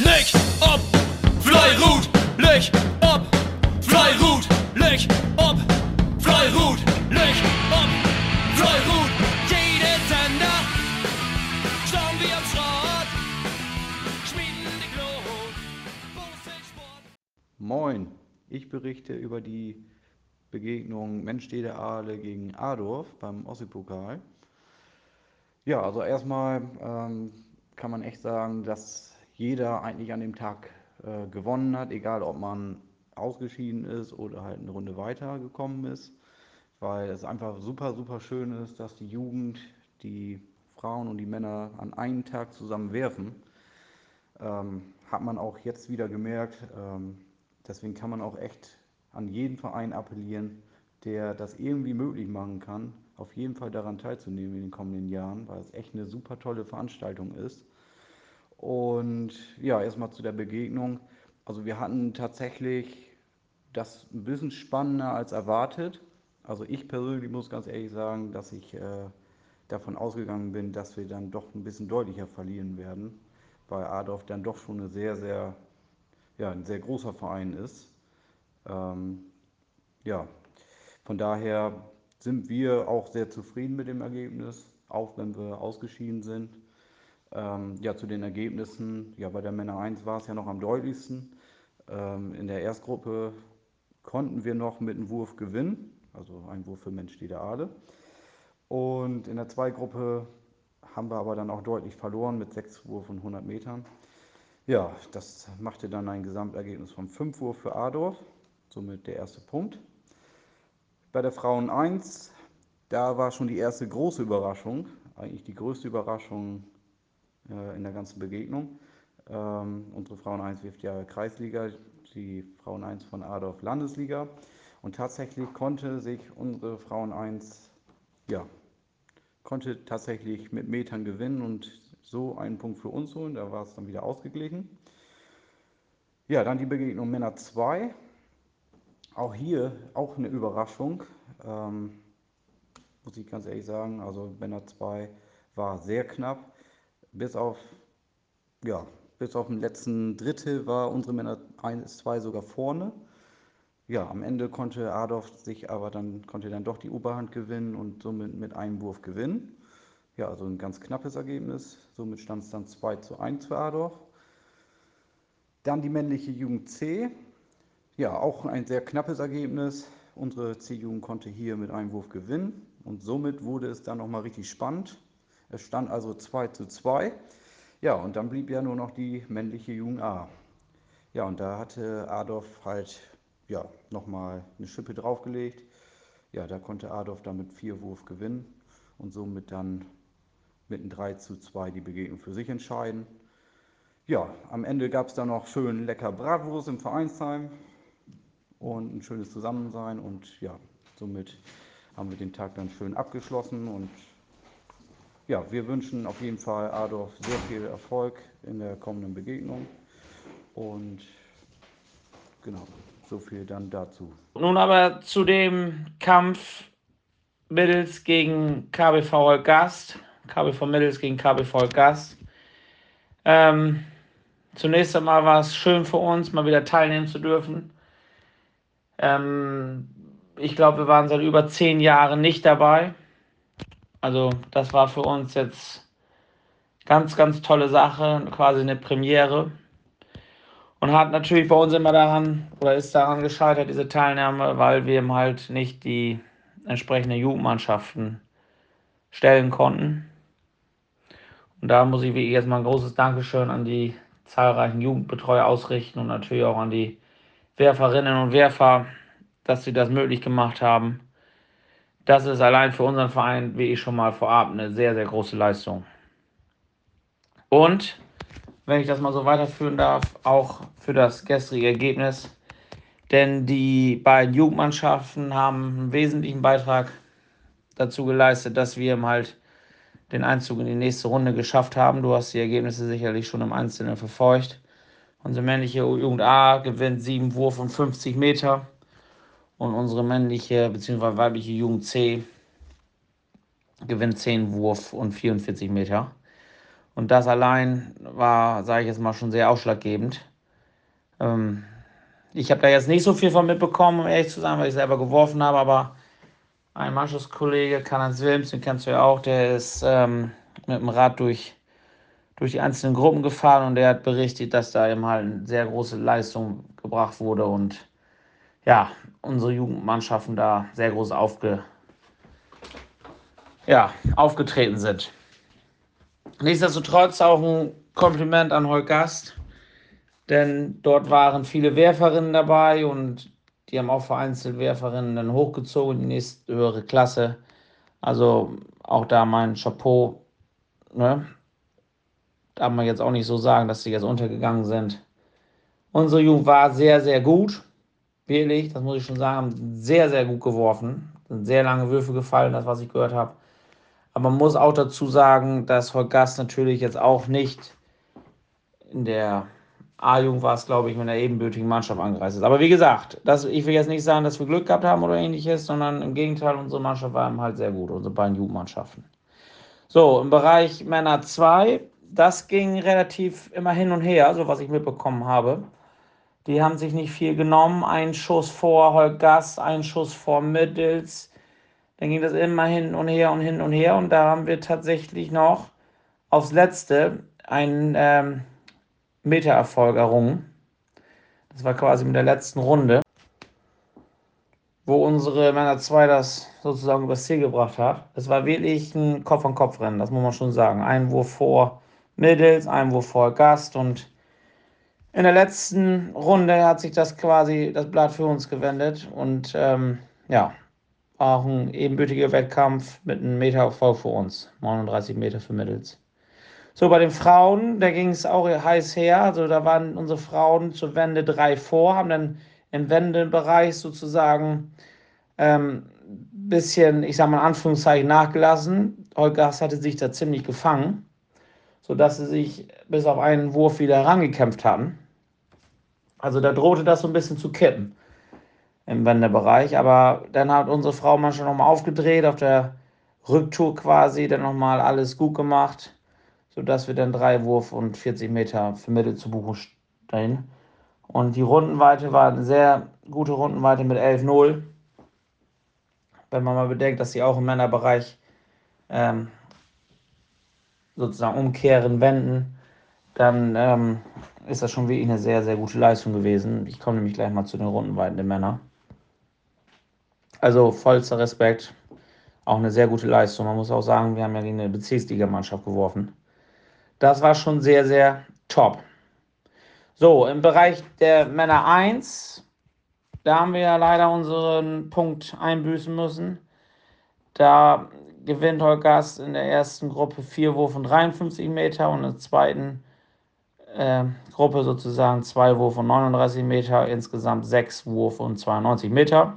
Licht ob, Fleirut, Licht ob, Fleirut, Licht ob, Fleirut, Licht ob, Fleirut. Jede Sender, schauen wir am Schrott, schmieden die Glut. Moin, ich berichte über die Begegnung Menstede Aale gegen Adorf beim Ossi-Pokal. Ja, also erstmal ähm, kann man echt sagen, dass jeder eigentlich an dem Tag äh, gewonnen hat, egal ob man ausgeschieden ist oder halt eine Runde weitergekommen ist, weil es einfach super, super schön ist, dass die Jugend, die Frauen und die Männer an einem Tag zusammen werfen. Ähm, hat man auch jetzt wieder gemerkt. Ähm, deswegen kann man auch echt an jeden Verein appellieren, der das irgendwie möglich machen kann, auf jeden Fall daran teilzunehmen in den kommenden Jahren, weil es echt eine super tolle Veranstaltung ist. Und ja, erstmal zu der Begegnung. Also wir hatten tatsächlich das ein bisschen spannender als erwartet. Also ich persönlich muss ganz ehrlich sagen, dass ich äh, davon ausgegangen bin, dass wir dann doch ein bisschen deutlicher verlieren werden, weil Adolf dann doch schon eine sehr, sehr, ja, ein sehr großer Verein ist. Ähm, ja, von daher sind wir auch sehr zufrieden mit dem Ergebnis, auch wenn wir ausgeschieden sind. Ähm, ja, zu den Ergebnissen. Ja, bei der Männer 1 war es ja noch am deutlichsten. Ähm, in der Erstgruppe konnten wir noch mit einem Wurf gewinnen, also ein Wurf für Mensch die Aale. Und in der Zweigruppe haben wir aber dann auch deutlich verloren mit sechs Wurf und 100 Metern. Ja, das machte dann ein Gesamtergebnis von 5 Wurf für Adorf, somit der erste Punkt. Bei der Frauen 1, da war schon die erste große Überraschung, eigentlich die größte Überraschung äh, in der ganzen Begegnung. Ähm, unsere Frauen 1 wirft ja Kreisliga, die Frauen 1 von Adolf Landesliga. Und tatsächlich konnte sich unsere Frauen 1, ja, konnte tatsächlich mit Metern gewinnen und so einen Punkt für uns holen. Da war es dann wieder ausgeglichen. Ja, dann die Begegnung Männer 2. Auch hier auch eine Überraschung, ähm, muss ich ganz ehrlich sagen. Also Männer 2 war sehr knapp bis auf, ja, bis auf den letzten Drittel war unsere Männer 1, 2 sogar vorne. Ja, am Ende konnte Adolf sich aber dann, konnte dann doch die Oberhand gewinnen und somit mit einem Wurf gewinnen. Ja, also ein ganz knappes Ergebnis. Somit stand es dann 2 zu 1 für Adolf. Dann die männliche Jugend C. Ja, auch ein sehr knappes Ergebnis. Unsere C-Jugend konnte hier mit einem Wurf gewinnen und somit wurde es dann nochmal richtig spannend. Es stand also 2 zu 2. Ja, und dann blieb ja nur noch die männliche Jugend A. Ja, und da hatte Adolf halt ja, nochmal eine Schippe draufgelegt. Ja, da konnte Adolf damit vier Wurf gewinnen und somit dann mit einem 3 zu 2 die Begegnung für sich entscheiden. Ja, am Ende gab es dann noch schön lecker Bratwurst im Vereinsheim und ein schönes Zusammensein und ja, somit haben wir den Tag dann schön abgeschlossen und ja, wir wünschen auf jeden Fall Adolf sehr viel Erfolg in der kommenden Begegnung. Und genau, so viel dann dazu. Nun aber zu dem Kampf Mittels gegen KBV Gast. KBV Mittels gegen KBV Gast. Ähm, zunächst einmal war es schön für uns, mal wieder teilnehmen zu dürfen. Ähm, ich glaube, wir waren seit über zehn Jahren nicht dabei. Also das war für uns jetzt ganz, ganz tolle Sache, quasi eine Premiere. Und hat natürlich bei uns immer daran, oder ist daran gescheitert, diese Teilnahme, weil wir eben halt nicht die entsprechenden Jugendmannschaften stellen konnten. Und da muss ich wie jetzt mal ein großes Dankeschön an die zahlreichen Jugendbetreuer ausrichten und natürlich auch an die Werferinnen und Werfer, dass sie das möglich gemacht haben. Das ist allein für unseren Verein, wie ich schon mal vorab, eine sehr, sehr große Leistung. Und, wenn ich das mal so weiterführen darf, auch für das gestrige Ergebnis. Denn die beiden Jugendmannschaften haben einen wesentlichen Beitrag dazu geleistet, dass wir halt den Einzug in die nächste Runde geschafft haben. Du hast die Ergebnisse sicherlich schon im Einzelnen verfolgt. Unsere männliche Jugend A gewinnt 7 Wurf und 50 Meter und unsere männliche bzw. weibliche Jugend C gewinnt 10 Wurf und 44 Meter. Und das allein war, sage ich jetzt mal, schon sehr ausschlaggebend. Ähm, ich habe da jetzt nicht so viel von mitbekommen, um ehrlich zu sein, weil ich selber geworfen habe, aber ein Mannschaftskollege, Karl-Heinz Wilms, den kennst du ja auch, der ist ähm, mit dem Rad durch, durch die einzelnen Gruppen gefahren und der hat berichtet, dass da eben halt eine sehr große Leistung gebracht wurde und ja, unsere Jugendmannschaften da sehr groß aufge, ja, aufgetreten sind. Nichtsdestotrotz auch ein Kompliment an Holgast, denn dort waren viele Werferinnen dabei und die haben auch vereinzelt Werferinnen dann hochgezogen in die nächste höhere Klasse. Also auch da mein Chapeau. Ne? Darf man jetzt auch nicht so sagen, dass sie jetzt untergegangen sind. Unsere Jugend war sehr, sehr gut. Wirklich, das muss ich schon sagen, haben sehr, sehr gut geworfen. Sind sehr lange Würfe gefallen, das, was ich gehört habe. Aber man muss auch dazu sagen, dass Holgast natürlich jetzt auch nicht in der A-Jugend war glaube ich, mit einer ebenbürtigen Mannschaft angereist ist. Aber wie gesagt, das, ich will jetzt nicht sagen, dass wir Glück gehabt haben oder ähnliches, sondern im Gegenteil, unsere Mannschaft war halt sehr gut, unsere beiden Jugendmannschaften. So, im Bereich Männer 2, das ging relativ immer hin und her, so was ich mitbekommen habe. Die haben sich nicht viel genommen. Ein Schuss vor Holgast, ein Schuss vor Middels. Dann ging das immer hin und her und hin und her. Und da haben wir tatsächlich noch aufs Letzte einen ähm, Metererfolg errungen. Das war quasi mit der letzten Runde, wo unsere Männer 2 das sozusagen übers Ziel gebracht hat. Es war wirklich ein Kopf-an-Kopf-Rennen, das muss man schon sagen. Einwurf vor Middels, Einwurf vor Gast und in der letzten Runde hat sich das quasi das Blatt für uns gewendet und ähm, ja, auch ein ebenbürtiger Wettkampf mit einem Meter Erfolg für uns. 39 Meter für Middels. So, bei den Frauen, da ging es auch heiß her. Also da waren unsere Frauen zur Wende drei vor, haben dann im Wendebereich sozusagen ähm, bisschen, ich sag mal in Anführungszeichen, nachgelassen. Holgas hatte sich da ziemlich gefangen, sodass sie sich bis auf einen Wurf wieder herangekämpft hatten. Also da drohte das so ein bisschen zu kippen im Wendebereich. Aber dann hat unsere Frau manchmal nochmal aufgedreht, auf der Rücktour quasi, dann nochmal alles gut gemacht sodass wir dann drei Wurf und 40 Meter für Mittel zu buchen stehen. Und die Rundenweite war eine sehr gute Rundenweite mit 11-0. Wenn man mal bedenkt, dass sie auch im Männerbereich ähm, sozusagen umkehren, wenden, dann ähm, ist das schon wirklich eine sehr, sehr gute Leistung gewesen. Ich komme nämlich gleich mal zu den Rundenweiten der Männer. Also vollster Respekt. Auch eine sehr gute Leistung. Man muss auch sagen, wir haben ja gegen eine Bezirksligamannschaft geworfen. Das war schon sehr, sehr top. So, im Bereich der Männer 1, da haben wir ja leider unseren Punkt einbüßen müssen. Da gewinnt Holgast in der ersten Gruppe 4 Wurf und 53 Meter und in der zweiten äh, Gruppe sozusagen 2 Wurf und 39 Meter, insgesamt 6 Wurf und 92 Meter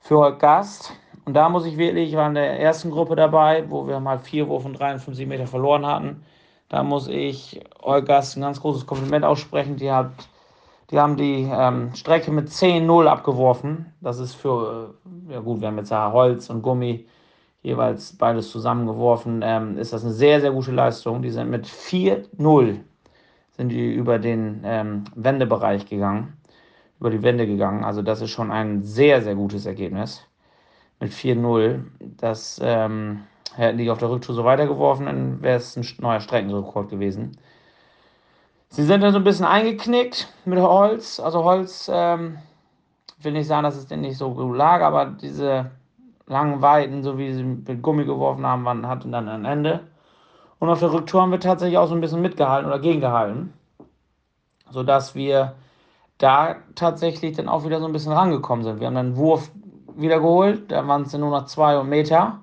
für Holgast. Und da muss ich wirklich, ich war in der ersten Gruppe dabei, wo wir mal 4 Wurf und 53 Meter verloren hatten. Da muss ich Olgas ein ganz großes Kompliment aussprechen. Die, hat, die haben die ähm, Strecke mit 10-0 abgeworfen. Das ist für, äh, ja gut, wir haben jetzt ja Holz und Gummi jeweils beides zusammengeworfen. Ähm, ist das eine sehr, sehr gute Leistung. Die sind mit 4-0 sind die über den ähm, Wendebereich gegangen, über die Wände gegangen. Also das ist schon ein sehr, sehr gutes Ergebnis. Mit 4-0. Das ähm, Hätten die auf der Rücktour so weitergeworfen, dann wäre es ein neuer Streckenrekord gewesen. Sie sind dann so ein bisschen eingeknickt mit Holz. Also Holz, ähm, will nicht sagen, dass es denn nicht so gut lag, aber diese langen Weiten, so wie sie mit Gummi geworfen haben, waren, hatten dann ein Ende. Und auf der Rücktour haben wir tatsächlich auch so ein bisschen mitgehalten oder gegengehalten, sodass wir da tatsächlich dann auch wieder so ein bisschen rangekommen sind. Wir haben dann einen Wurf wieder geholt, da waren es nur noch zwei Meter.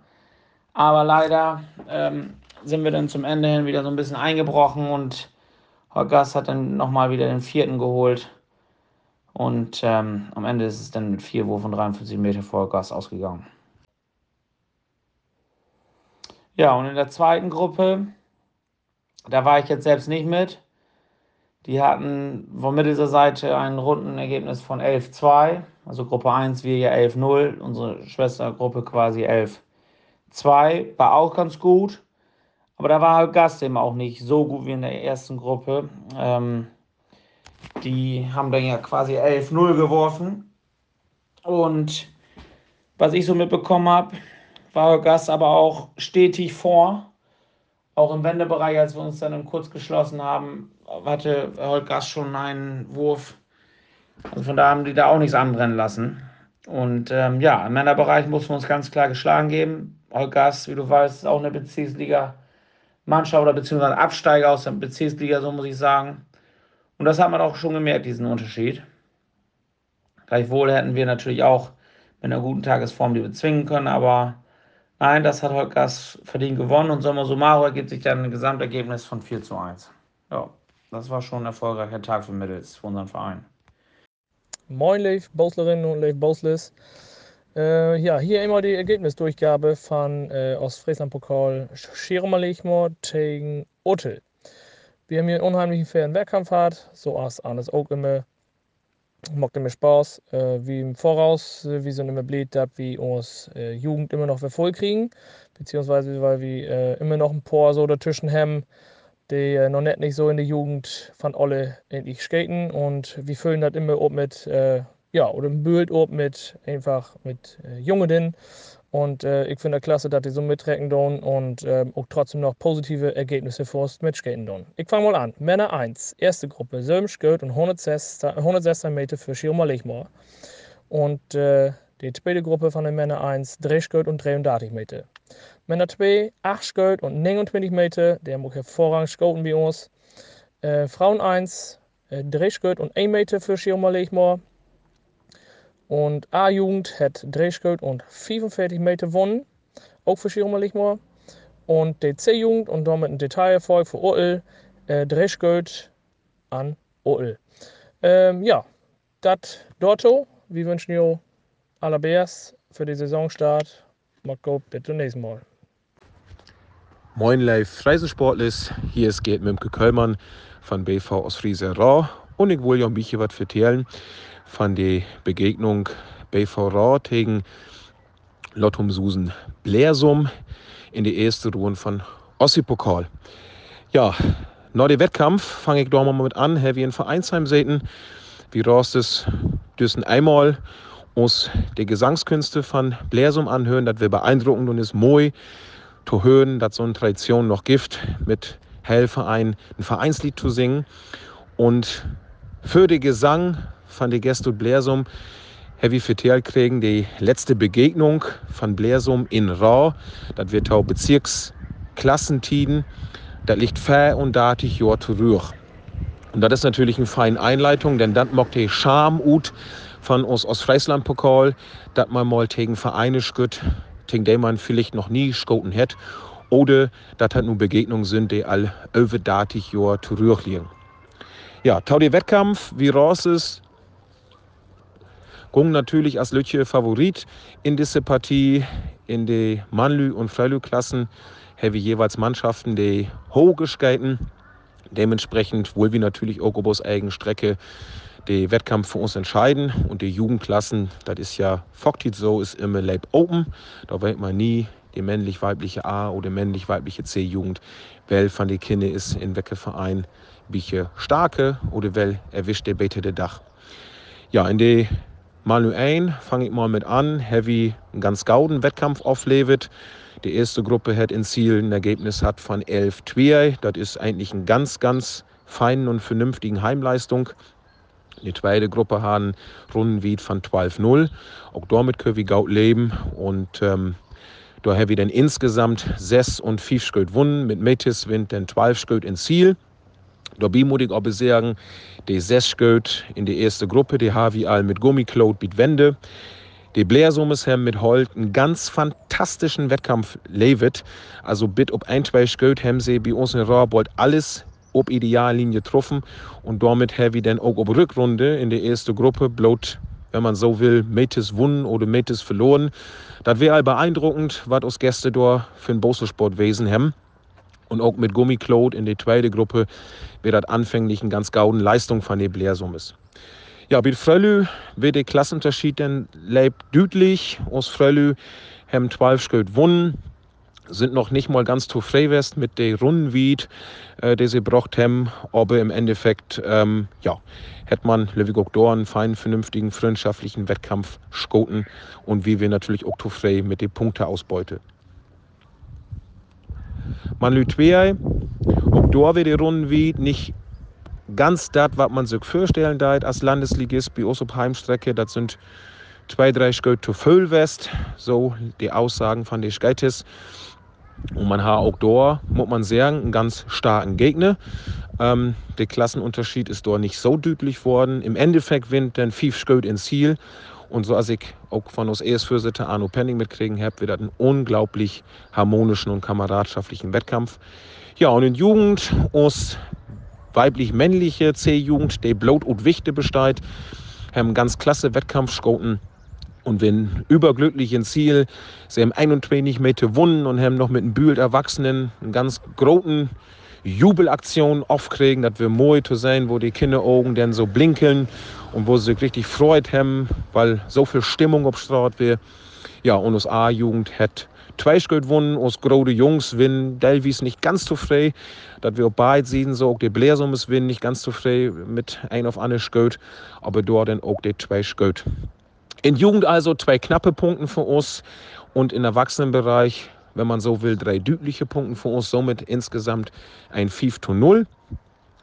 Aber leider ähm, sind wir dann zum Ende hin wieder so ein bisschen eingebrochen und Horgas hat dann nochmal wieder den vierten geholt. Und ähm, am Ende ist es dann mit vier Wurf und 53 Meter vor Horgas ausgegangen. Ja, und in der zweiten Gruppe, da war ich jetzt selbst nicht mit. Die hatten von mittlerer Seite ein Rundenergebnis von 11-2, also Gruppe 1, wir ja 11-0, unsere Schwestergruppe quasi 11 2 war auch ganz gut. Aber da war Gast eben auch nicht so gut wie in der ersten Gruppe. Ähm, die haben dann ja quasi 11-0 geworfen. Und was ich so mitbekommen habe, war Gast aber auch stetig vor. Auch im Wendebereich, als wir uns dann kurz geschlossen haben, hatte Holgas schon einen Wurf. Also von da haben die da auch nichts anbrennen lassen. Und ähm, ja, im Männerbereich mussten wir uns ganz klar geschlagen geben. Holgas, wie du weißt, ist auch eine Bezirksliga-Mannschaft oder beziehungsweise Absteiger aus der Bezirksliga, so muss ich sagen. Und das hat man auch schon gemerkt, diesen Unterschied. Gleichwohl hätten wir natürlich auch mit einer guten Tagesform die bezwingen können, aber nein, das hat Holgas verdient gewonnen und Sommer Sumaro ergibt sich dann ein Gesamtergebnis von 4 zu 1. Ja, das war schon ein erfolgreicher Tag für Mittels, für unseren Verein. Moin, Leif Bauslerinnen und Leif Bausles. Äh, ja, hier immer die Ergebnisdurchgabe von äh, Ostfriesland-Pokal Schirmerlichmor gegen Otel. Wir haben hier einen unheimlichen fairen Wettkampf gehabt, so als alles auch immer. Macht immer Spaß. Äh, wie im Voraus, äh, wir sind immer blöd, dass wir uns äh, Jugend immer noch voll kriegen, beziehungsweise weil wir äh, immer noch ein paar so dazwischen haben, die äh, noch nicht, nicht so in der Jugend von alle endlich skaten und wir füllen das immer ob mit, äh, ja, oder ein Bild ob mit einfach mit äh, Jungen und äh, ich finde klasse, dass die so mitrecken tun und äh, auch trotzdem noch positive Ergebnisse für uns mitskaten tun. Ich fange mal an. Männer 1, erste Gruppe, Sömschgöld und 106 Meter für Schirma Lechmoor. Und äh, die zweite Gruppe von den Männern 1, Drehschgöld und 33 Meter. Männer 2, 8 Schgöld und 29 Meter, der muss hervorragend skoten bei uns. Äh, Frauen 1, äh, 3 Schgöld und 1 Meter für Schirma Lechmoor. Und A-Jugend hat 3 und 45 Meter gewonnen, auch für Schirma Lichmoor. Und die C-Jugend und damit ein Detailerfolg für OL, äh, 3 an OL. Ähm, ja, das Dotto. Wir wünschen euch allerbest für den Saisonstart. Marco, bitte nächsten Mal. Moin live Reisesportlis, hier ist Gerd Mimke Köllmann von BV aus Friese Rau und ich will ja ein bisschen was erzählen von der Begegnung BV Rau gegen Lottum Susen Blersum in die erste Runde von Ossi-Pokal. Ja, nach dem Wettkampf fange ich doch mal mit an, wie in Vereinsheim sehen. Wie Rost es dürfen einmal uns die Gesangskünste von Blersum anhören, das wir beeindruckend und ist moi zu hören, dass so eine Tradition noch gibt, mit Hellverein ein Vereinslied zu singen. Und für den Gesang von der Gestul Blersum Heavy Fetel kriegen die letzte Begegnung von Blersum in Rau. Das wird auch Bezirksklassentiden. Das liegt fair und datig Jahr zurück. Und das ist natürlich eine feine Einleitung, denn dann macht die Scham ut von uns aus Friesland-Pokal, dass man mal gegen Vereine skütt, gegen die man vielleicht noch nie skoten hat. Oder dass halt nur Begegnungen sind, die all über datig Jahr zurückliegen. Ja, tau der Wettkampf, wie raus ist, Gung natürlich als Lütje Favorit in diese Partie. In die Mannlü- und Freilü-Klassen haben wir jeweils Mannschaften, die hoch geskaten. Dementsprechend wohl wie natürlich auf eigene Strecke den Wettkampf für uns entscheiden. Und die Jugendklassen, das ist ja Fogtit so, ist immer Leib Open. Da weiß man nie, die männlich-weibliche A oder männlich-weibliche C-Jugend, weil von den Kindern ist in welchem Verein biche starke oder weil erwischt der Bete der Dach. Ja, in der Malu 1 fange ich mal mit an, Heavy einen ganz gauden Wettkampf auflebt. Die erste Gruppe hat in Ziel ein Ergebnis hat von 11 2 Das ist eigentlich eine ganz, ganz feinen und vernünftigen Heimleistung. Die zweite Gruppe haben Rundenwied von 12-0. Auch damit können wir gut leben. Und ähm, da haben wir dann insgesamt 6 und 5 Schritt gewonnen. Mit Metis Wind dann 12 Schritt ins Ziel. Dabei muss ich auch sagen, die sechs in die erste Gruppe, die wir all mit Gummicloud mit Wände. Die Blärsummes haben mit Holt einen ganz fantastischen Wettkampf levet. Also bit ob ein, zwei Sköt haben sie bei uns in Rohrbold alles ob Ideallinie getroffen und damit haben wir dann auch ob Rückrunde in der ersten Gruppe bloß, wenn man so will, Metis wunnen oder Metis verloren. Das wäre all beeindruckend, was uns Gäste dort für ein Boselsportwesen haben. Und auch mit Gummicloud in der zweiten Gruppe wird das anfänglich eine ganz gauden Leistung von der Blärsummes. Ja, mit Frölü wird der Klassenunterschied dann lebt deutlich. Aus Frölü haben 12 Schritt gewonnen. sind noch nicht mal ganz zu Freiwest mit der Rundenwied, äh, die sie braucht haben. Aber im Endeffekt, ähm, ja, hätte man Levi Gokdor einen feinen, vernünftigen, freundschaftlichen Wettkampf schoten und wie wir natürlich auch zu frei mit der Punkteausbeute. Man lügt zwei, auch da wird die Rundenwied nicht ganz das, was man sich vorstellen darf als Landesligist bei uns Heimstrecke. Das sind zwei, drei Schritte zu Füllwest, so die Aussagen von den Skeites. Und man hat auch da, muss man sagen, einen ganz starken Gegner. Ähm, der Klassenunterschied ist dort nicht so deutlich worden. Im Endeffekt winnt dann fünf Schritt ins Ziel. Und so als ich auch von uns ES-Vorsitzenden Arno Penning mitkriegen habe, wird das einen unglaublich harmonischen und kameradschaftlichen Wettkampf. Ja, und in Jugend, aus weiblich-männliche C-Jugend, die Blut und Wichte besteht, haben ganz klasse Wettkampf schoten und wenn überglücklich ins Ziel, sie haben 21 Meter gewonnen und haben noch mit einem Bühl Erwachsenen einen ganz großen Jubelaktion aufkriegen, dass wir mooi zu sein, wo die Kinderaugen dann so blinkeln und wo sie sich richtig freut haben, weil so viel Stimmung obstrahlt wird. Ja, und aus A-Jugend hat zwei Schritt gewonnen, aus große Jungs winnen, Delvis nicht ganz zu frei, dass wir auch beide sehen, so auch die Blärsummes winnen, nicht ganz zu frei mit ein auf eine Schritt, aber dort dann auch die zwei Schritt. In Jugend also zwei knappe Punkte für uns und im Erwachsenenbereich, wenn man so will, drei deutliche Punkte für uns. Somit insgesamt ein 5 zu 0.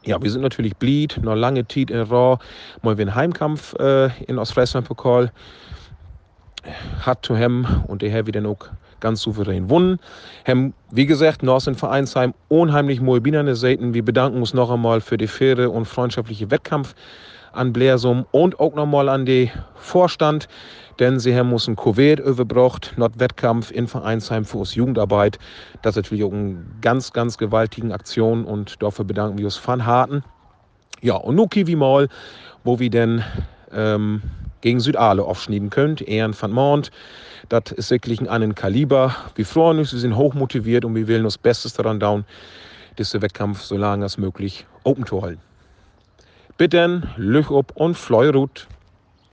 Ja, wir sind natürlich blied, noch lange Zeit in Raw, mal wie ein Heimkampf äh, in Ostfriesland-Pokal hat zu hem und der Herr wieder auch ganz souverän. Hem, wie gesagt, noch in Vereinsheim unheimlich morbiderne Seiten. Wir bedanken uns noch einmal für die faire und freundschaftliche Wettkampf an Blersum und auch nochmal an den Vorstand, denn sie haben uns ein Covid überbracht, not Wettkampf in Vereinsheim für uns Jugendarbeit. Das ist natürlich auch eine ganz, ganz gewaltige Aktion und dafür bedanken wir uns von Harten. Ja, und nun Kiwi mal, wo wir denn ähm, gegen Südale aufschneiden könnt, Ehren van Mond. Das ist wirklich ein anderen Kaliber. Wir freuen uns, wir sind hochmotiviert und wir wollen uns Bestes daran down, diesen Wettkampf so lange als möglich open zu halten. Bitten, Lüch und Fleurut.